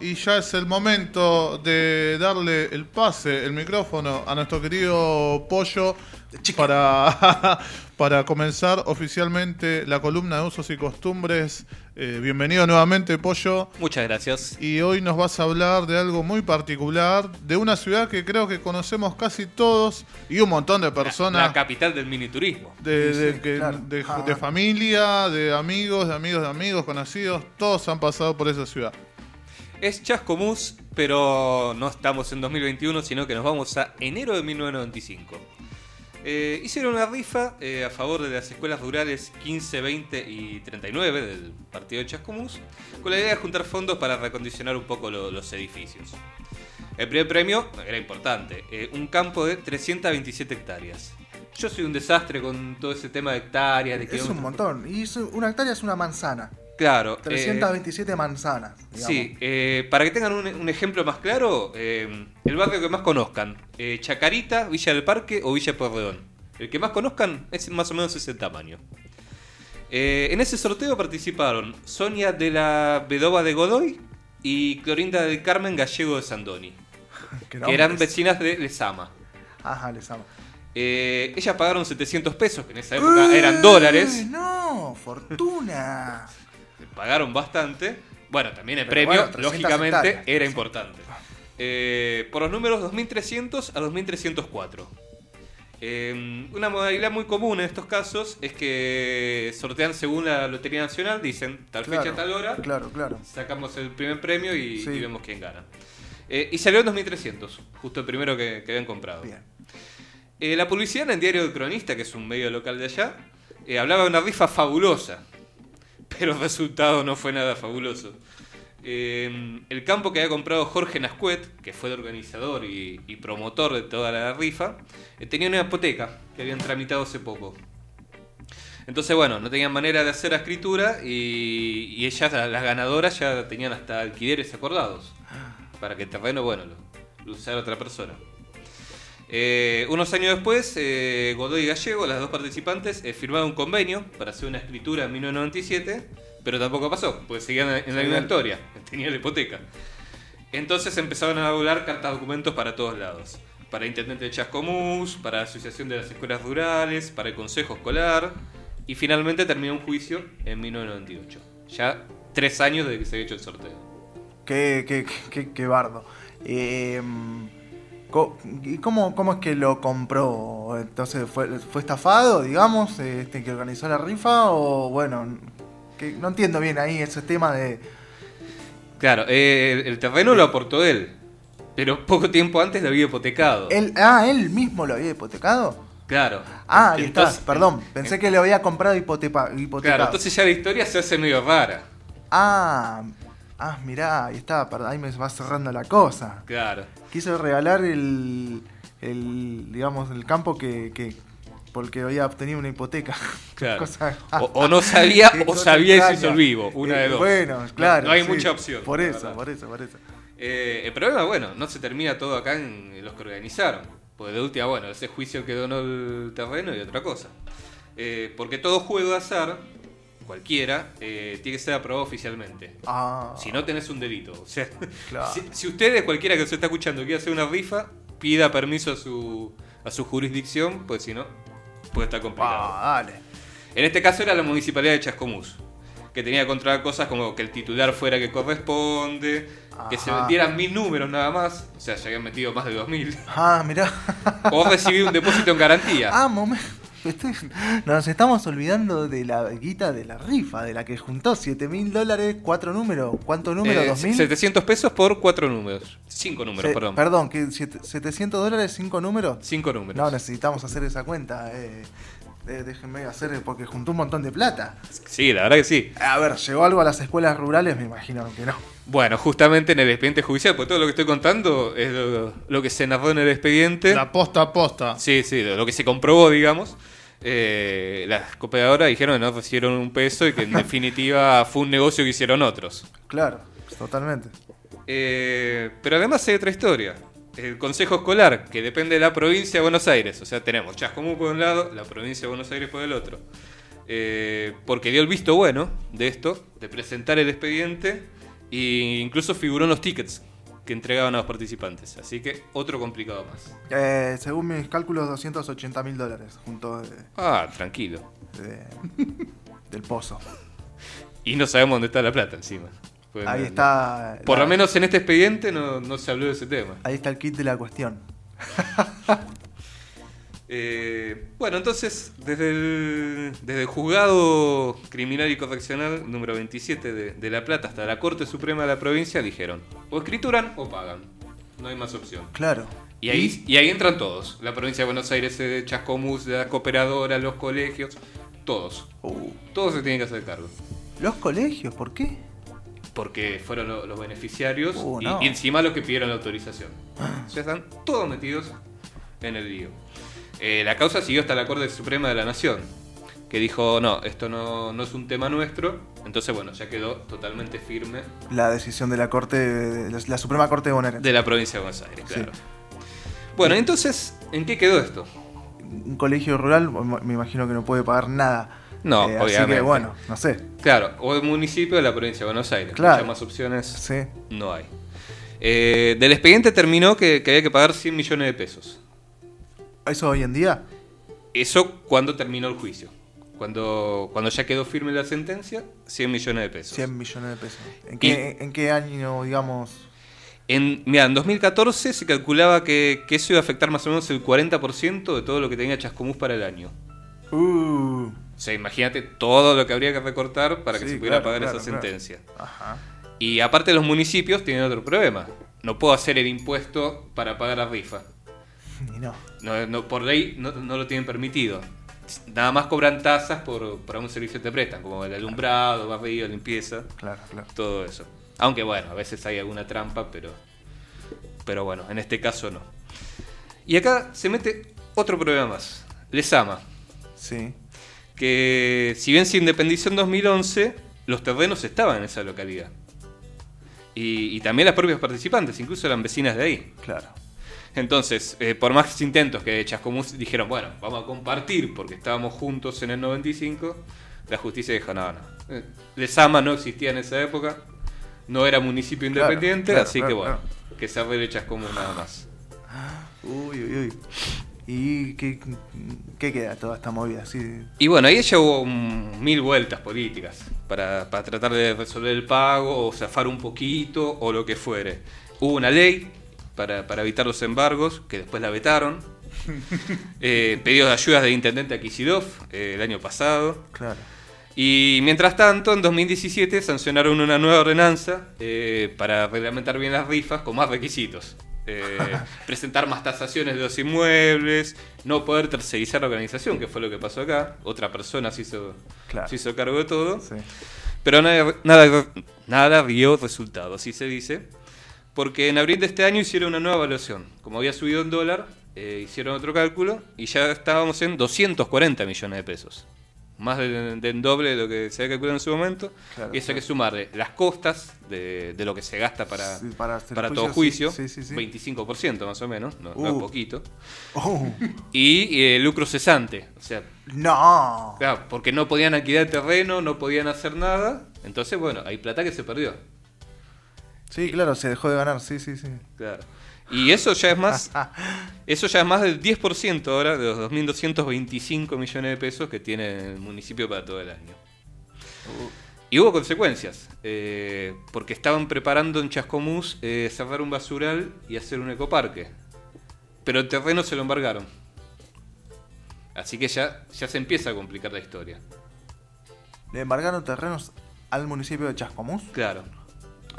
Y ya es el momento de darle el pase, el micrófono a nuestro querido Pollo para, para comenzar oficialmente la columna de usos y costumbres. Eh, bienvenido nuevamente, Pollo. Muchas gracias. Y hoy nos vas a hablar de algo muy particular, de una ciudad que creo que conocemos casi todos y un montón de personas. La, capital del miniturismo. De, Sí, de, sí, que- claro. de- Ah. de familia, de amigos, de amigos de amigos, conocidos, todos han pasado por esa ciudad. Es Chascomús, pero no estamos en 2021, sino que nos vamos a enero de 1995. Eh, hicieron una rifa eh, a favor de las escuelas rurales 15, 20 y 39 del partido de Chascomús, con la idea de juntar fondos para recondicionar un poco lo- los edificios. El primer premio era importante, eh, un campo de 327 hectáreas. Yo soy un desastre con todo ese tema de hectáreas, de Es un montón. Y es- una hectárea es una manzana. Claro. eh, 327 manzanas. digamos. Sí, eh, para que tengan un, un ejemplo más claro, eh, el barrio que más conozcan, eh, Chacarita, Villa del Parque o Villa Porredón. El que más conozcan es más o menos ese tamaño. Eh, en ese sorteo participaron Sonia de la Bedova de Godoy y Clorinda del Carmen Gallego de Sandoni, Que eran vecinas de Lesama. Ajá, les amo. Eh, ellas pagaron 700 pesos, que en esa época eran dólares, ¡Uy, No, fortuna. pagaron bastante. Bueno, también el Pero premio, bueno, 300 lógicamente, hectáreas. era importante. Eh, por los números 2300 a 2304. Eh, una modalidad muy común en estos casos es que sortean según la Lotería Nacional, dicen tal fecha, Claro, tal hora, Claro, claro. sacamos el primer premio y, Sí. y vemos quién gana. Eh, y salió en 2300, justo el primero que, que habían comprado. Bien. Eh, la publicidad en el diario El Cronista, que es un medio local de allá, hablaba de una rifa fabulosa, pero el resultado no fue nada fabuloso. Eh, el campo que había comprado Jorge Nascuet, que fue el organizador y, y promotor de toda la rifa, eh, tenía una hipoteca que habían tramitado hace poco. Entonces, bueno, no tenían manera de hacer la escritura y, y ellas, la- las ganadoras, ya tenían hasta alquileres acordados para que el terreno, bueno, lo, lo usara otra persona. Eh, unos años después, eh, Godoy y Gallego, las dos participantes, eh, firmaron un convenio para hacer una escritura en 1997, pero tampoco pasó, porque seguían en la misma historia, tenía la hipoteca. Entonces empezaron a volar cartas documentos para todos lados. Para Intendente de Chascomús, para la Asociación de las Escuelas Rurales, para el Consejo Escolar, y finalmente terminó un juicio en 1998. Ya tres años desde que se había hecho el sorteo. Qué, qué, qué, qué bardo. Eh, ¿Y cómo, cómo es que lo compró? Entonces, ¿fue, fue estafado, digamos, este que organizó la rifa? O bueno, que no entiendo bien ahí ese tema de. Claro, eh, el, terreno lo aportó él, pero poco tiempo antes lo había hipotecado. Él, ah, él mismo lo había hipotecado. Claro. Ah, ahí está, Entonces- perdón. Pensé que lo había comprado hipoteca, hipotecado. Claro, entonces ya la historia se hace medio rara. Ah, ah, mirá, ahí está, perdón, ahí me va cerrando la cosa. Claro. Quiso regalar el, el digamos, el campo que, que porque había obtenido una hipoteca. Claro. Cosa- O, o no sabía o sabía y se hizo el vivo. Una Eh, de dos. Bueno, No- claro. No, hay sí. mucha opción. Por eso, por eso, por eso. Eh, el problema, bueno, no se termina todo acá en, en los que organizaron. Porque de última, bueno, ese juicio que donó el terreno y otra cosa. Eh, porque todo juego de azar, cualquiera, eh, tiene que ser aprobado oficialmente. Ah, Si no tenés un delito. O sea, Claro. si, si ustedes, cualquiera que se está escuchando, quiere hacer una rifa, pida permiso a su, a su jurisdicción, pues si no, puede estar complicado. ah, dale. En este caso era la municipalidad de Chascomús, que tenía que controlar cosas como que el titular fuera que corresponde, que se vendieran mil números nada más, o sea, se habían metido más de dos mil, Ah, mirá. o recibir un depósito en garantía. Ah, momento. Estoy- Nos estamos olvidando de la guita de la rifa, de la que juntó 7 mil dólares, cuatro números. ¿Cuánto número? Eh, ¿Dos mil? 700 pesos por cuatro números. Cinco números, Se- perdón. Perdón, ¿qué, siete- ¿700 dólares, cinco números? Cinco números. No, necesitamos hacer esa cuenta. Eh, eh, déjenme hacer porque juntó un montón de plata. Sí, la verdad que sí. A ver, ¿llegó algo a las escuelas rurales? Me imagino que no. Bueno, justamente en el expediente judicial, porque todo lo que estoy contando es lo, lo que se narró en el expediente. La posta a posta. Sí, sí, lo lo que se comprobó, digamos. Eh, las cooperadoras dijeron que no recibieron un peso y que en definitiva fue un negocio que hicieron otros. Claro, totalmente. Eh, pero además hay otra historia. El Consejo Escolar, que depende de la provincia de Buenos Aires. O sea, tenemos Chascomú por un lado, la provincia de Buenos Aires por el otro. Eh, porque dio el visto bueno de esto, de presentar el expediente E incluso figuró en los tickets que entregaban a los participantes. Así que otro complicado más. Eh, según mis cálculos, 280 mil dólares junto de, Ah, tranquilo. de- del pozo. Y no sabemos dónde está la plata encima. Pues, Ahí no- está. Por la- lo menos en este expediente no, no se habló de ese tema. Ahí está el kit de la cuestión. Eh, bueno, entonces, desde el, desde el juzgado criminal y correccional número 27 de, de La Plata hasta la Corte Suprema de la provincia dijeron, o escrituran o pagan. No hay más opción. Claro. Y ahí, y ahí entran todos. La provincia de Buenos Aires, eh, Chascomús, la cooperadora, los colegios, todos. Uh, Todos se tienen que hacer cargo. los colegios, ¿por qué? Porque fueron lo- los beneficiarios Uh, y, no. y encima los que pidieron la autorización. Ya están todos metidos en el lío. Eh, la causa siguió hasta la Corte Suprema de la Nación, que dijo, no, esto no, no es un tema nuestro. Entonces, bueno, ya quedó totalmente firme La decisión de la Corte, de la, la Suprema Corte de Bonaerense. de la provincia de Buenos Aires, Sí. claro. Bueno, entonces, ¿en qué quedó esto? Un colegio rural, me imagino que no puede pagar nada. No, Eh, Así obviamente. que bueno, no sé. Claro, o el municipio de la provincia de Buenos Aires. Claro. Muchas más opciones Sí. no hay. Eh, del expediente terminó que, que había que pagar 100 millones de pesos. ¿Eso hoy en día? Eso cuando terminó el juicio. Cuando, cuando ya quedó firme la sentencia, 100 millones de pesos. 100 millones de pesos. ¿En qué, en qué año, digamos? En, mira, en 2014 se calculaba que, que eso iba a afectar más o menos el 40% de todo lo que tenía Chascomús para el año. Uh, O sea, imagínate todo lo que habría que recortar para que Sí, se pudiera claro, pagar claro, esa claro. sentencia. ajá. Y aparte los municipios tienen otro problema. No puedo hacer el impuesto para pagar la rifa. Y no. No, no, por ley no, no lo tienen permitido. Nada más cobran tasas por, por un servicio que te prestan, como el alumbrado, barrido, limpieza, Claro, claro. todo eso. Aunque bueno, a veces hay alguna trampa, pero, pero bueno, en este caso no. Y acá se mete otro problema más. Lesama, Sí. Que si bien se independizó en 2011, los terrenos estaban en esa localidad. Y, y también las propias participantes, incluso eran vecinas de ahí. Claro. Entonces, eh, por más intentos que Chascomús dijeron, bueno, vamos a compartir porque estábamos juntos en el 95, la justicia dijo, no, no. Eh, Lesama no existía en esa época, no era municipio independiente, claro, así claro, que bueno, que se arregle Chascomús nada más. Uy, uy, uy. ¿Y qué, qué queda toda esta movida? Sí. Y bueno, ahí ya hubo mm, mil vueltas políticas para, para tratar de resolver el pago o zafar un poquito o lo que fuere. Hubo una ley para, para evitar los embargos que después la vetaron. Eh, pedidos de ayudas del intendente Akisidov eh, el año pasado. Claro. Y mientras tanto, en 2017 sancionaron una nueva ordenanza eh, para reglamentar bien las rifas con más requisitos. Eh, presentar más tasaciones de los inmuebles, no poder tercerizar la organización, que fue lo que pasó acá. Otra persona se hizo, Claro. se hizo cargo de todo. Sí. Pero nada, nada, nada dio resultado, así se dice. Porque en abril de este año hicieron una nueva evaluación. Como había subido el dólar, eh, hicieron otro cálculo y ya estábamos en 240 millones de pesos. Más del, del doble de lo que se había calculado en su momento. Claro, y eso hay que sumarle las costas de, de lo que se gasta para, Sí, para todo juicio. sí, sí, sí. 25% más o menos, no, Uh. es poquito. Oh, Y, el lucro cesante. O sea, no. Claro, porque no podían alquilar terreno, no podían hacer nada. Entonces, bueno, hay plata que se perdió. Sí, claro, se dejó de ganar, sí, sí, sí. Claro. Y eso ya es más. Eso ya es más del 10% ahora de los 2.225 millones de pesos que tiene el municipio para todo el año. Y hubo consecuencias, eh, porque estaban preparando en Chascomús eh, cerrar un basural y hacer un ecoparque. Pero el terreno se lo embargaron. Así que ya, ya se empieza a complicar la historia. Le embargaron terrenos al municipio de Chascomús. Claro.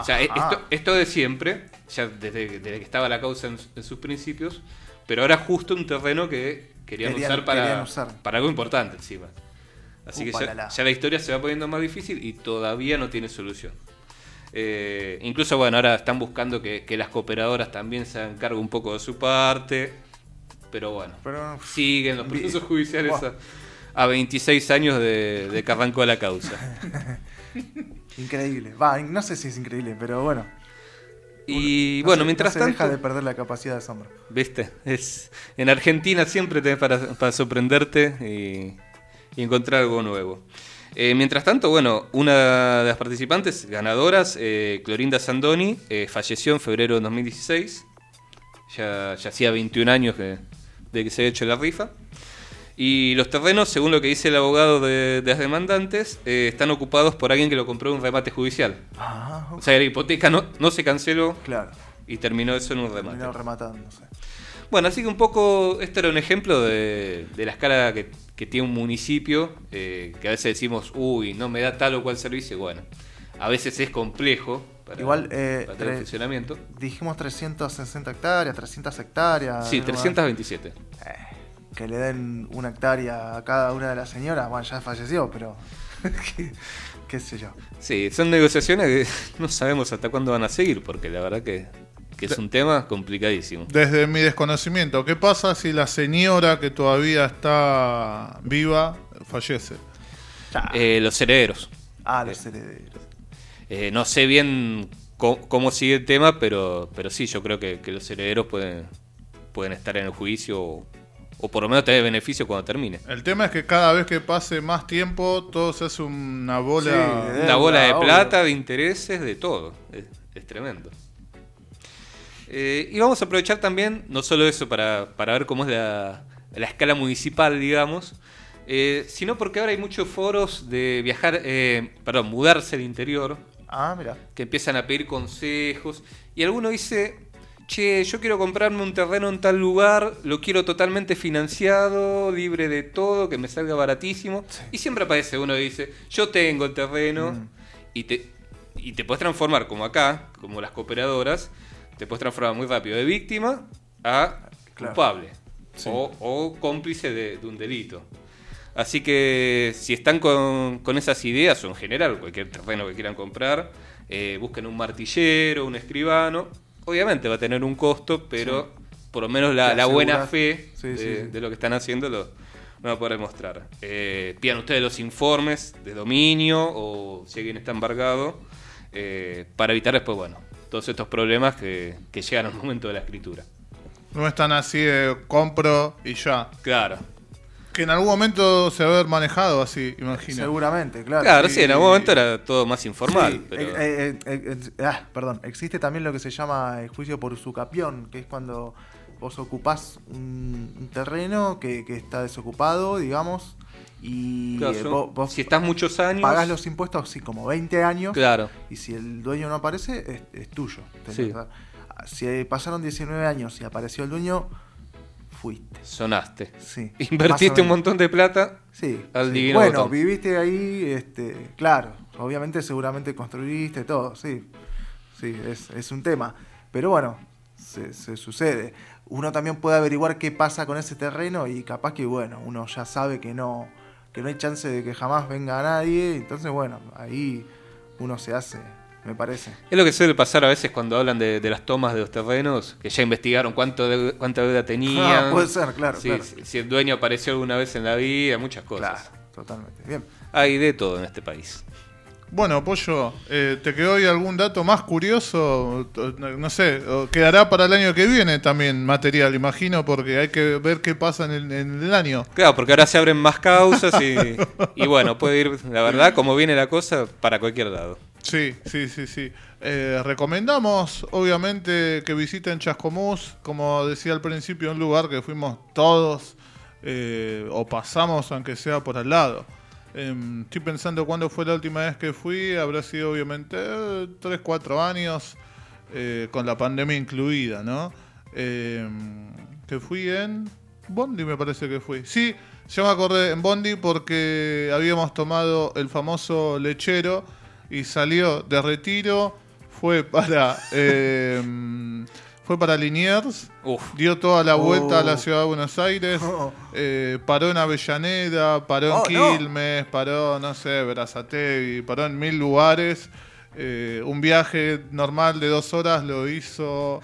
O sea, Ajá. esto, esto de siempre, ya desde, desde que estaba la causa en, en sus principios, pero ahora justo un terreno que querían, Querían- usar, para, querían usar. para algo importante encima. Así que ya, Upalala. ya la historia se va poniendo más difícil y todavía no tiene solución. Eh, incluso, bueno, ahora están buscando que, que las cooperadoras también se hagan cargo un poco de su parte, pero bueno, Pero siguen los Bien. procesos judiciales Buah. a, a 26 años de, de que arrancó la causa. increíble. Va, no sé si es increíble, pero bueno. Y No bueno, se- mientras no se tanto... deja de perder la capacidad de asombro. ¿Viste? Es, en Argentina siempre tenés para, para sorprenderte y, y encontrar algo nuevo. Eh, mientras tanto, bueno, una de las participantes ganadoras, eh, Clorinda Sandoni, eh, falleció en febrero de 2016. Ya, ya hacía 21 años que- de que se había hecho la rifa. Y los terrenos, según lo que dice el abogado de, de las demandantes, eh, están ocupados por alguien que lo compró en un remate judicial. Ah, O sea, la hipoteca no, no se canceló claro. y terminó eso en un remate. Terminó rematándose. Bueno, así que un poco, este era un ejemplo de, de la escala que, que tiene un municipio, eh, que a veces decimos, uy, no me da tal o cual servicio. Bueno, a veces es complejo para, Igual, eh, para tener tre- funcionamiento. Dijimos 360 hectáreas, 300 hectáreas. Sí, algo más. 327. Eh, que le den una hectárea a cada una de las señoras. Bueno, ya falleció, pero. qué, qué sé yo. Sí, son negociaciones que no sabemos hasta cuándo van a seguir, porque la verdad que, que es un tema complicadísimo. Desde mi desconocimiento, ¿qué pasa si la señora que todavía está viva fallece? Eh, los herederos. ah, los herederos. Eh, no sé bien cómo, sigue el tema, pero, pero sí, yo creo que, que los herederos pueden, pueden estar en el juicio o, o por lo menos tener beneficio cuando termine. El tema es que cada vez que pase más tiempo, todo se hace una bola. Sí, Una bola de obvio. plata, de intereses, de todo. Es, es tremendo. Eh, y vamos a aprovechar también, no solo eso, para, para ver cómo es la, la escala municipal, digamos, eh, sino porque ahora hay muchos foros de viajar, eh, perdón, mudarse al interior, Ah, mira. que empiezan a pedir consejos. Y alguno dice, che, yo quiero comprarme un terreno en tal lugar, lo quiero totalmente financiado, libre de todo, que me salga baratísimo. Y siempre aparece uno y dice, yo tengo el terreno Mm. y te, y te puedes transformar como acá, como las cooperadoras, te puedes transformar muy rápido de víctima a Claro. culpable Sí. o, o cómplice de, de un delito. Así que si están con, con esas ideas, o en general cualquier terreno que quieran comprar, eh, busquen un martillero, un escribano. Obviamente va a tener un costo, pero por lo menos la, buena fe Sí, de, sí, sí. de lo que están haciendo lo, lo van a poder mostrar. Eh, pidan ustedes los informes de dominio o si alguien está embargado, eh, para evitar después, bueno, todos estos problemas que, que llegan al momento de la escritura. No es tan así de compro y ya. Claro. Que en algún momento se va a haber manejado así, imagino. Seguramente, claro. Claro, sí. sí, en algún momento era todo más informal. Sí, pero... eh, eh, eh, eh, ah, perdón, existe también lo que se llama el juicio por usucapión, que es cuando vos ocupás un, un terreno que, que está desocupado, digamos, y Claro, eh, son- vos, vos si estás muchos años. pagás los impuestos así como 20 años, Claro. y si el dueño no aparece, es, es tuyo. Sí. dar- Si pasaron 19 años y apareció el dueño, fuiste. Sonaste. Sí. Invertiste un montón de plata. Sí. al sí. divino Bueno, botón. viviste ahí, este, claro. Obviamente, seguramente construiste todo, sí. Sí, es, es un tema. Pero bueno, se, se sucede. Uno también puede averiguar qué pasa con ese terreno y capaz que, bueno, uno ya sabe que no, que no hay chance de que jamás venga nadie. Entonces, bueno, ahí uno se hace, me parece. Es lo que suele pasar a veces cuando hablan de, de las tomas de los terrenos, que ya investigaron cuánto de- cuánta deuda tenían. Ah, puede ser, claro. Si, si el dueño apareció alguna vez en la vida, muchas cosas. Claro, totalmente. Bien. Hay de todo en este país. Bueno, Pollo, eh, ¿te quedó hoy algún dato más curioso? No sé, quedará para el año que viene también material, imagino, porque hay que ver qué pasa en el, en el año. Claro, porque ahora se abren más causas y, y bueno, puede ir, la verdad, como viene la cosa, para cualquier lado. Sí, sí, sí, sí. Eh, recomendamos, obviamente, que visiten Chascomús, como decía al principio, un lugar que fuimos todos eh, o pasamos, aunque sea por al lado. Em, estoy pensando cuándo fue la última vez que fui, habrá sido obviamente 3, 4 años, eh, con la pandemia incluida, ¿no? Em, que fui en Bondi, me parece que fui. Sí, yo me acordé en Bondi porque habíamos tomado el famoso lechero y salió de retiro, fue para em, fue para Liniers, Uf, dio toda la vuelta a la Oh. ciudad de Buenos Aires, Oh. eh, paró en Avellaneda, paró en Oh, no. Quilmes, paró, no sé, Berazategui, paró en mil lugares. Eh, un viaje normal de dos horas lo hizo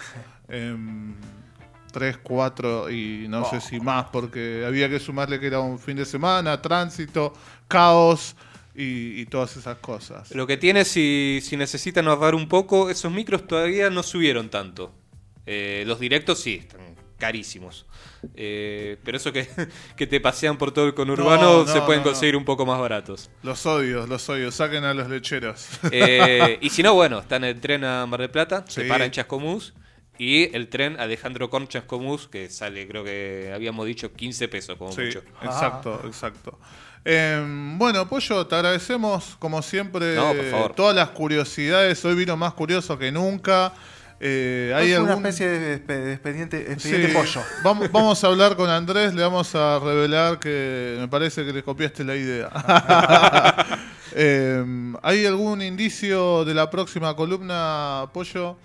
en tres, cuatro y no sé Oh. si más, porque había que sumarle que era un fin de semana, tránsito, caos y, y todas esas cosas. Lo que tiene, si, si necesitan ahorrar un poco, esos micros todavía no subieron tanto. Eh, los directos sí, están carísimos. Eh, pero eso que, que te pasean por todo el conurbano No, no, se pueden no, conseguir un poco más baratos. Los odios, los odios. Saquen a los lecheros. Eh, y si no, bueno, está en el tren a Mar del Plata, se Sí. para en Chascomús. Y el tren Alejandro Corn Chascomús, que sale, creo que habíamos dicho 15 pesos como Sí, mucho. exacto, exacto. Eh, bueno, Pollo, te agradecemos como siempre No, por favor. todas las curiosidades. Hoy vino más curioso que nunca. Eh, ¿Hay es una especie de, expediente, Sí, expediente pollo. Vamos, vamos a hablar con Andrés, le vamos a revelar que me parece que le copiaste la idea. Eh, ¿Hay algún indicio de la próxima columna, Pollo?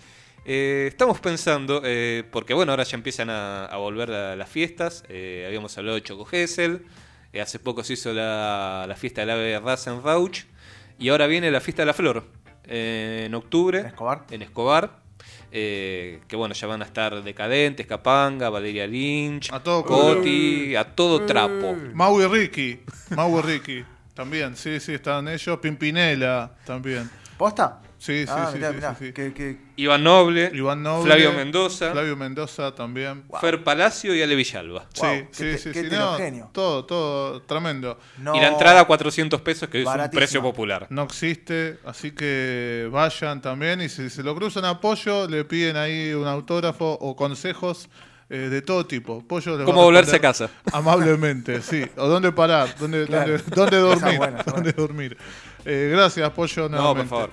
Eh, estamos pensando, eh, porque bueno, ahora ya empiezan a, a volver la- las fiestas. eh, habíamos hablado de Choco Gesell. Eh, hace poco se hizo la, la fiesta del ave Rasenrauch. Y ahora viene la fiesta de la flor. eh, en octubre. ¿En Escobar? En Escobar. eh, que bueno, ya van a estar Decadentes, Capanga, Valeria Lynch, A todo Coti, a todo trapo. Mau y Ricky. Mau y Ricky. También, sí, sí, están ellos. Pimpinela también. ¿Posta? Sí, sí, ah, sí, mirá, sí, mirá, sí, sí. que- que- Iván Noble, Iván Noble. Flavio Mendoza, Flavio Mendoza también. Fer Palacio y Ale Villalba. Wow, sí, sí, te- sí, qué sí, no, heterogéneo. todo, todo tremendo. no- Y la entrada a 400 pesos, que es un precio popular. No existe, así que vayan también y si se lo cruzan a Pollo, le piden ahí un autógrafo o consejos eh, de todo tipo. Pollo ¿Cómo volverse a casa? Amablemente, sí. O dónde parar, dónde, Claro. dónde, dónde dormir. Buena, dónde dormir. Eh, gracias, Pollo. por nuevamente. favor.